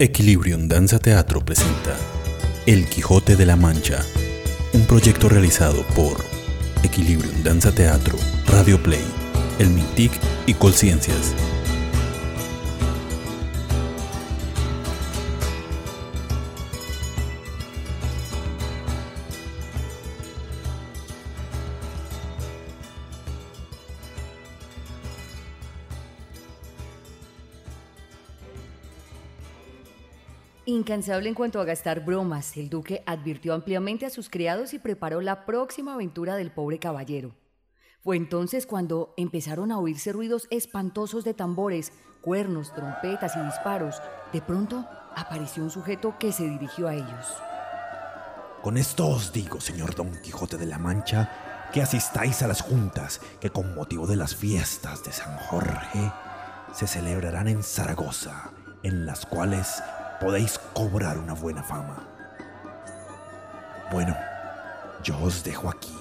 Equilibrium Danza Teatro presenta El Quijote de la Mancha, un proyecto realizado por Equilibrium Danza Teatro, Radio Play, El Mintic y Colciencias. Incansable en cuanto a gastar bromas, el duque advirtió ampliamente a sus criados y preparó la próxima aventura del pobre caballero. Fue entonces cuando empezaron a oírse ruidos espantosos de tambores, cuernos, trompetas y disparos. De pronto apareció un sujeto que se dirigió a ellos. Con esto os digo, señor Don Quijote de la Mancha, que asistáis a las juntas que con motivo de las fiestas de San Jorge se celebrarán en Zaragoza, en las cuales podéis cobrar una buena fama. Bueno, yo os dejo aquí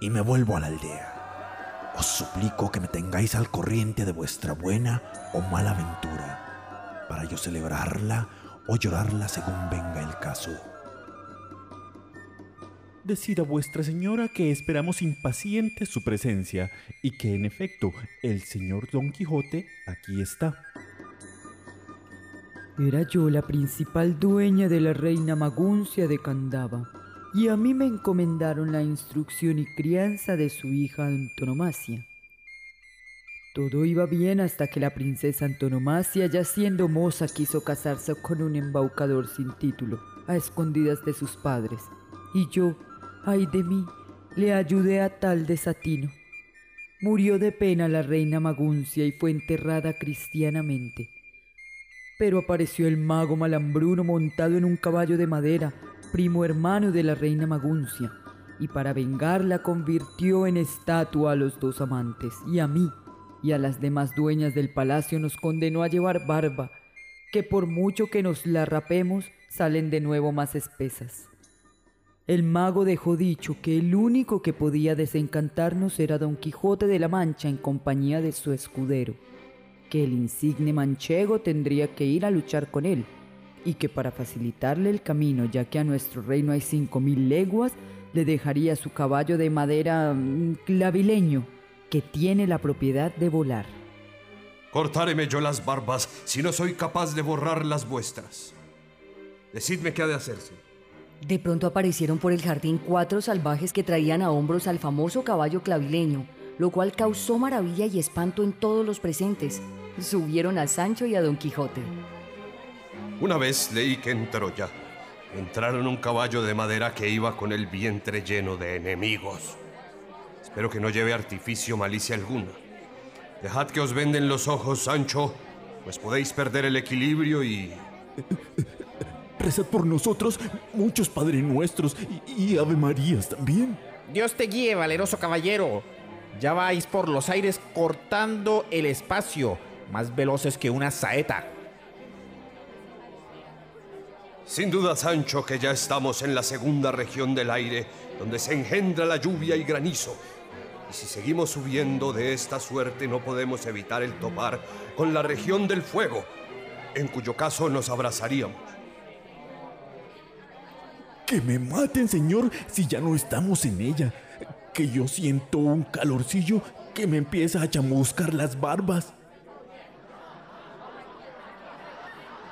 y me vuelvo a la aldea. Os suplico que me tengáis al corriente de vuestra buena o mala aventura, para yo celebrarla o llorarla según venga el caso. Decid a vuestra señora que esperamos impacientes su presencia y que en efecto el señor Don Quijote aquí está. Era yo la principal dueña de la reina Maguncia de Candaba, y a mí me encomendaron la instrucción y crianza de su hija Antonomasia. Todo iba bien hasta que la princesa Antonomasia, ya siendo moza, quiso casarse con un embaucador sin título, a escondidas de sus padres, y yo, ay de mí, le ayudé a tal desatino. Murió de pena la reina Maguncia y fue enterrada cristianamente. Pero apareció el mago Malambruno montado en un caballo de madera, primo hermano de la reina Maguncia, y para vengarla convirtió en estatua a los dos amantes, y a mí, y a las demás dueñas del palacio nos condenó a llevar barba, que por mucho que nos la rapemos, salen de nuevo más espesas. El mago dejó dicho que el único que podía desencantarnos era Don Quijote de la Mancha en compañía de su escudero que el insigne manchego tendría que ir a luchar con él, y que para facilitarle el camino, ya que a nuestro reino hay cinco mil leguas, le dejaría su caballo de madera mm, clavileño, que tiene la propiedad de volar. Cortáreme yo las barbas si no soy capaz de borrar las vuestras. Decidme qué ha de hacerse. De pronto aparecieron por el jardín cuatro salvajes que traían a hombros al famoso caballo clavileño, lo cual causó maravilla y espanto en todos los presentes subieron a Sancho y a Don Quijote. Una vez leí que en Troya entraron un caballo de madera que iba con el vientre lleno de enemigos. Espero que no lleve artificio malicia alguna. Dejad que os venden los ojos, Sancho, pues podéis perder el equilibrio y... Rezad por nosotros, muchos Padre Nuestros y, y Ave Marías también. Dios te guíe, valeroso caballero. Ya vais por los aires cortando el espacio más veloces que una saeta. Sin duda, Sancho, que ya estamos en la segunda región del aire, donde se engendra la lluvia y granizo. Y si seguimos subiendo de esta suerte, no podemos evitar el topar con la región del fuego, en cuyo caso nos abrazaríamos. Que me maten, señor, si ya no estamos en ella. Que yo siento un calorcillo que me empieza a chamuscar las barbas.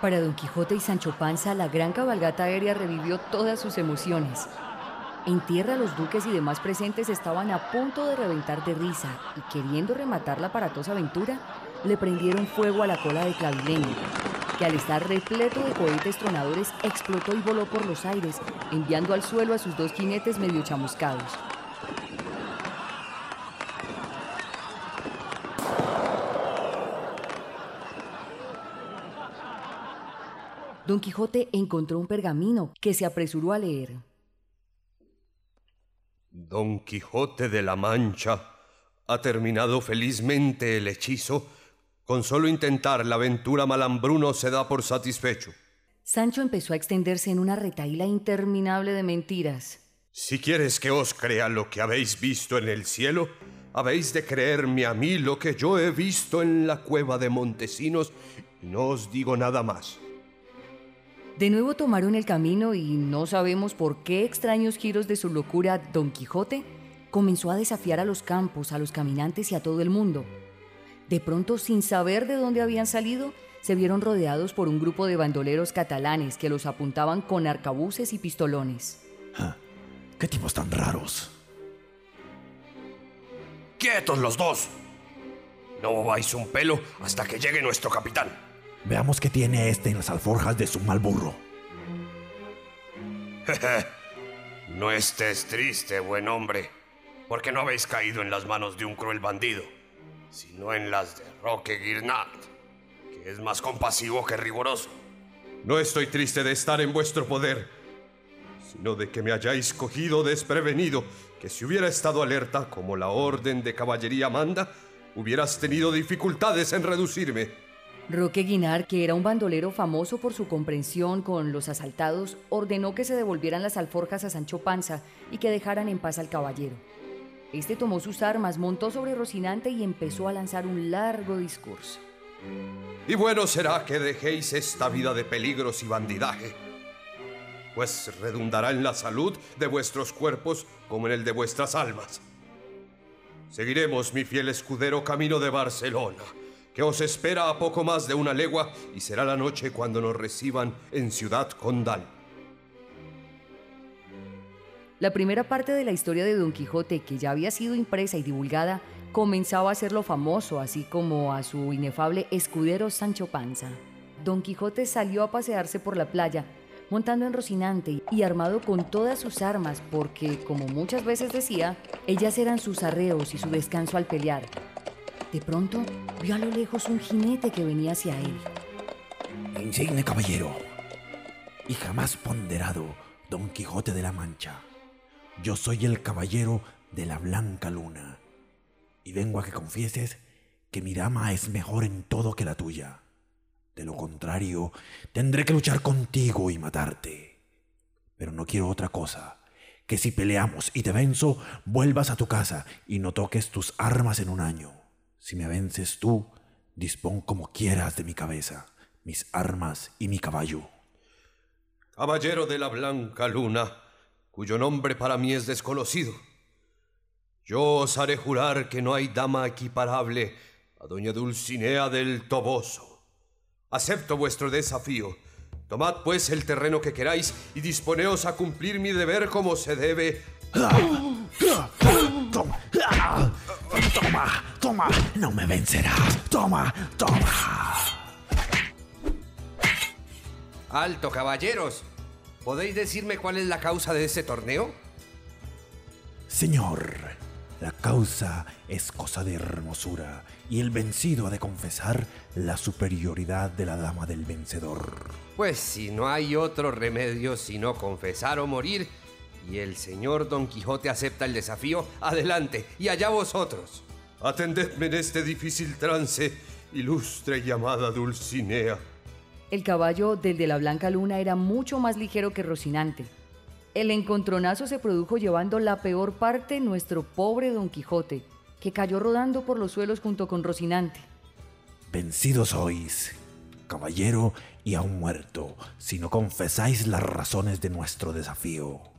Para Don Quijote y Sancho Panza, la gran cabalgata aérea revivió todas sus emociones. En tierra los duques y demás presentes estaban a punto de reventar de risa y queriendo rematar la aparatosa aventura, le prendieron fuego a la cola de Clavileño, que al estar repleto de cohetes tronadores explotó y voló por los aires, enviando al suelo a sus dos jinetes medio chamuscados. Don Quijote encontró un pergamino que se apresuró a leer. Don Quijote de la Mancha ha terminado felizmente el hechizo. Con solo intentar la aventura Malambruno se da por satisfecho. Sancho empezó a extenderse en una retaíla interminable de mentiras. Si quieres que os crea lo que habéis visto en el cielo, habéis de creerme a mí lo que yo he visto en la cueva de Montesinos y no os digo nada más. De nuevo tomaron el camino y no sabemos por qué extraños giros de su locura Don Quijote comenzó a desafiar a los campos, a los caminantes y a todo el mundo. De pronto, sin saber de dónde habían salido, se vieron rodeados por un grupo de bandoleros catalanes que los apuntaban con arcabuces y pistolones. ¿Qué tipos tan raros? ¡Quietos los dos! No mováis un pelo hasta que llegue nuestro capitán. Veamos qué tiene este en las alforjas de su mal burro. no estés triste, buen hombre, porque no habéis caído en las manos de un cruel bandido, sino en las de Roque Guirnard, que es más compasivo que riguroso. No estoy triste de estar en vuestro poder, sino de que me hayáis cogido desprevenido, que si hubiera estado alerta como la orden de caballería manda, hubieras tenido dificultades en reducirme. Roque Guinar, que era un bandolero famoso por su comprensión con los asaltados, ordenó que se devolvieran las alforjas a Sancho Panza y que dejaran en paz al caballero. Este tomó sus armas, montó sobre Rocinante y empezó a lanzar un largo discurso. Y bueno será que dejéis esta vida de peligros y bandidaje, pues redundará en la salud de vuestros cuerpos como en el de vuestras almas. Seguiremos, mi fiel escudero, camino de Barcelona, que os espera a poco más de una legua y será la noche cuando nos reciban en Ciudad Condal. La primera parte de la historia de Don Quijote, que ya había sido impresa y divulgada, comenzaba a hacerlo famoso, así como a su inefable escudero Sancho Panza. Don Quijote salió a pasearse por la playa montando en Rocinante y armado con todas sus armas, porque, como muchas veces decía, ellas eran sus arreos y su descanso al pelear. De pronto, vio a lo lejos un jinete que venía hacia él. Insigne caballero y jamás ponderado Don Quijote de la Mancha. Yo soy el caballero de la Blanca Luna y vengo a que confieses que mi dama es mejor en todo que la tuya. De lo contrario, tendré que luchar contigo y matarte. Pero no quiero otra cosa, que si peleamos y te venzo, vuelvas a tu casa y no toques tus armas en un año. Si me vences tú, dispón como quieras de mi cabeza, mis armas y mi caballo. Caballero de la Blanca Luna, cuyo nombre para mí es desconocido. Yo os haré jurar que no hay dama equiparable a doña Dulcinea del Toboso Acepto vuestro desafío. Tomad pues el terreno que queráis y disponeos a cumplir mi deber como se debe. Toma, toma, no me vencerás. Toma, toma. Alto, caballeros. ¿Podéis decirme cuál es la causa de ese torneo? Señor, la causa es cosa de hermosura y el vencido ha de confesar la superioridad de la dama del vencedor. Pues si no hay otro remedio sino confesar o morir, y el señor Don Quijote acepta el desafío, adelante, y allá vosotros. Atendedme en este difícil trance, ilustre llamada Dulcinea. El caballo del de la Blanca Luna era mucho más ligero que Rocinante el encontronazo se produjo llevando la peor parte nuestro pobre Don Quijote, que cayó rodando por los suelos junto con Rocinante. Vencidos sois, caballero y aún muerto, si no confesáis las razones de nuestro desafío.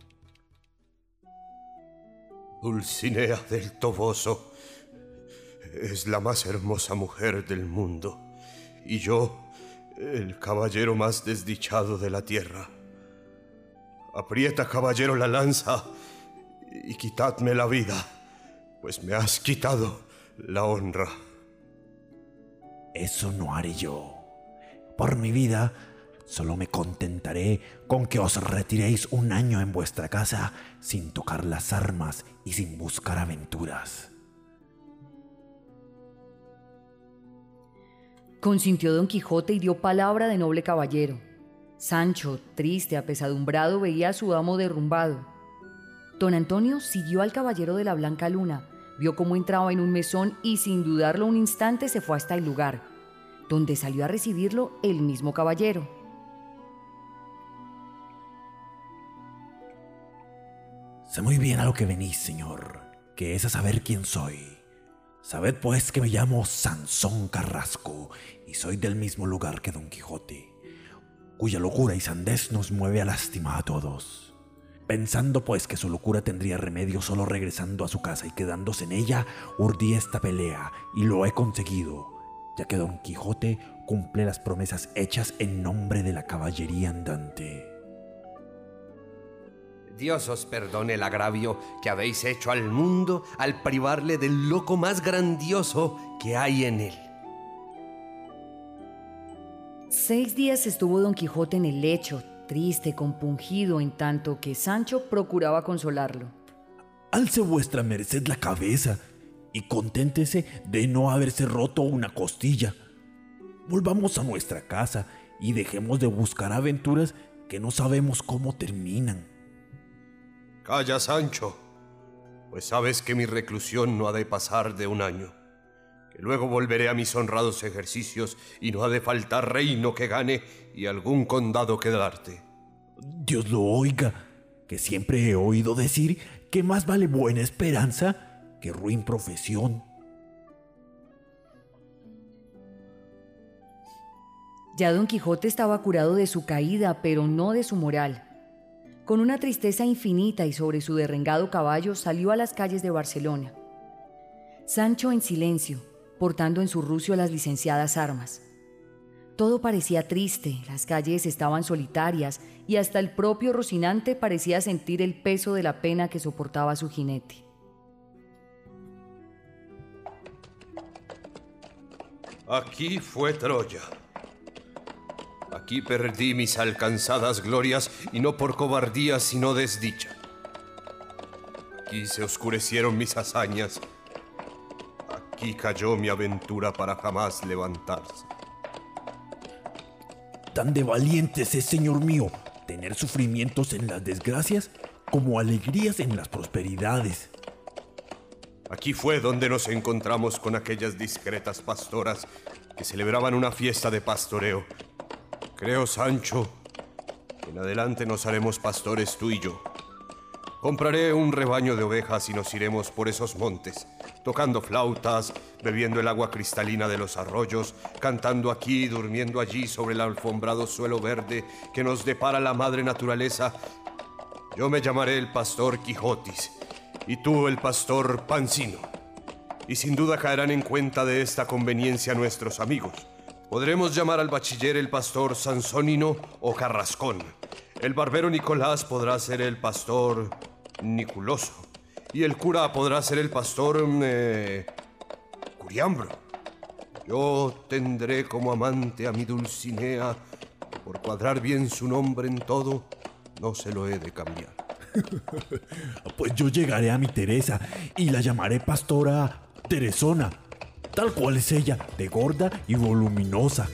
Dulcinea del Toboso es la más hermosa mujer del mundo, y yo, el caballero más desdichado de la tierra. Aprieta, caballero, la lanza y quitadme la vida, pues me has quitado la honra. Eso no haré yo. Por mi vida, solo me contentaré con que os retiréis un año en vuestra casa sin tocar las armas y sin buscar aventuras. Consintió don Quijote y dio palabra de noble caballero. Sancho, triste, apesadumbrado, veía a su amo derrumbado. Don Antonio siguió al caballero de la Blanca Luna, vio cómo entraba en un mesón y sin dudarlo un instante se fue hasta el lugar, donde salió a recibirlo el mismo caballero. Sé muy bien a lo que venís, señor, que es a saber quién soy. Sabed pues que me llamo Sansón Carrasco y soy del mismo lugar que Don Quijote cuya locura y sandez nos mueve a lástima a todos. Pensando pues que su locura tendría remedio solo regresando a su casa y quedándose en ella, urdí esta pelea y lo he conseguido, ya que Don Quijote cumple las promesas hechas en nombre de la caballería andante. Dios os perdone el agravio que habéis hecho al mundo al privarle del loco más grandioso que hay en él. Seis días estuvo don Quijote en el lecho, triste, compungido, en tanto que Sancho procuraba consolarlo. Alce vuestra merced la cabeza y conténtese de no haberse roto una costilla. Volvamos a nuestra casa y dejemos de buscar aventuras que no sabemos cómo terminan. Calla, Sancho, pues sabes que mi reclusión no ha de pasar de un año, que luego volveré a mis honrados ejercicios y no ha de faltar reino que gane y algún condado que darte. Dios lo oiga, que siempre he oído decir que más vale buena esperanza que ruin profesión. Ya don Quijote estaba curado de su caída, pero no de su moral. Con una tristeza infinita y sobre su derrengado caballo salió a las calles de Barcelona. Sancho en silencio, portando en su rucio las licenciadas armas. Todo parecía triste, las calles estaban solitarias y hasta el propio Rocinante parecía sentir el peso de la pena que soportaba su jinete. Aquí fue Troya. Aquí perdí mis alcanzadas glorias y no por cobardía sino desdicha. Aquí se oscurecieron mis hazañas. Aquí cayó mi aventura para jamás levantarse. Tan de valientes es, Señor mío, tener sufrimientos en las desgracias como alegrías en las prosperidades. Aquí fue donde nos encontramos con aquellas discretas pastoras que celebraban una fiesta de pastoreo. Creo, Sancho, que en adelante nos haremos pastores tú y yo. Compraré un rebaño de ovejas y nos iremos por esos montes, tocando flautas, bebiendo el agua cristalina de los arroyos, cantando aquí, durmiendo allí sobre el alfombrado suelo verde que nos depara la madre naturaleza. Yo me llamaré el pastor Quijotis y tú el pastor Pancino. Y sin duda caerán en cuenta de esta conveniencia nuestros amigos. Podremos llamar al bachiller el pastor Sansónino o Carrascón. El barbero Nicolás podrá ser el pastor Niculoso. Y el cura podrá ser el pastor eh, Curiambro. Yo tendré como amante a mi Dulcinea, por cuadrar bien su nombre en todo, no se lo he de cambiar. Pues yo llegaré a mi Teresa y la llamaré pastora Teresona, tal cual es ella, de gorda y voluminosa.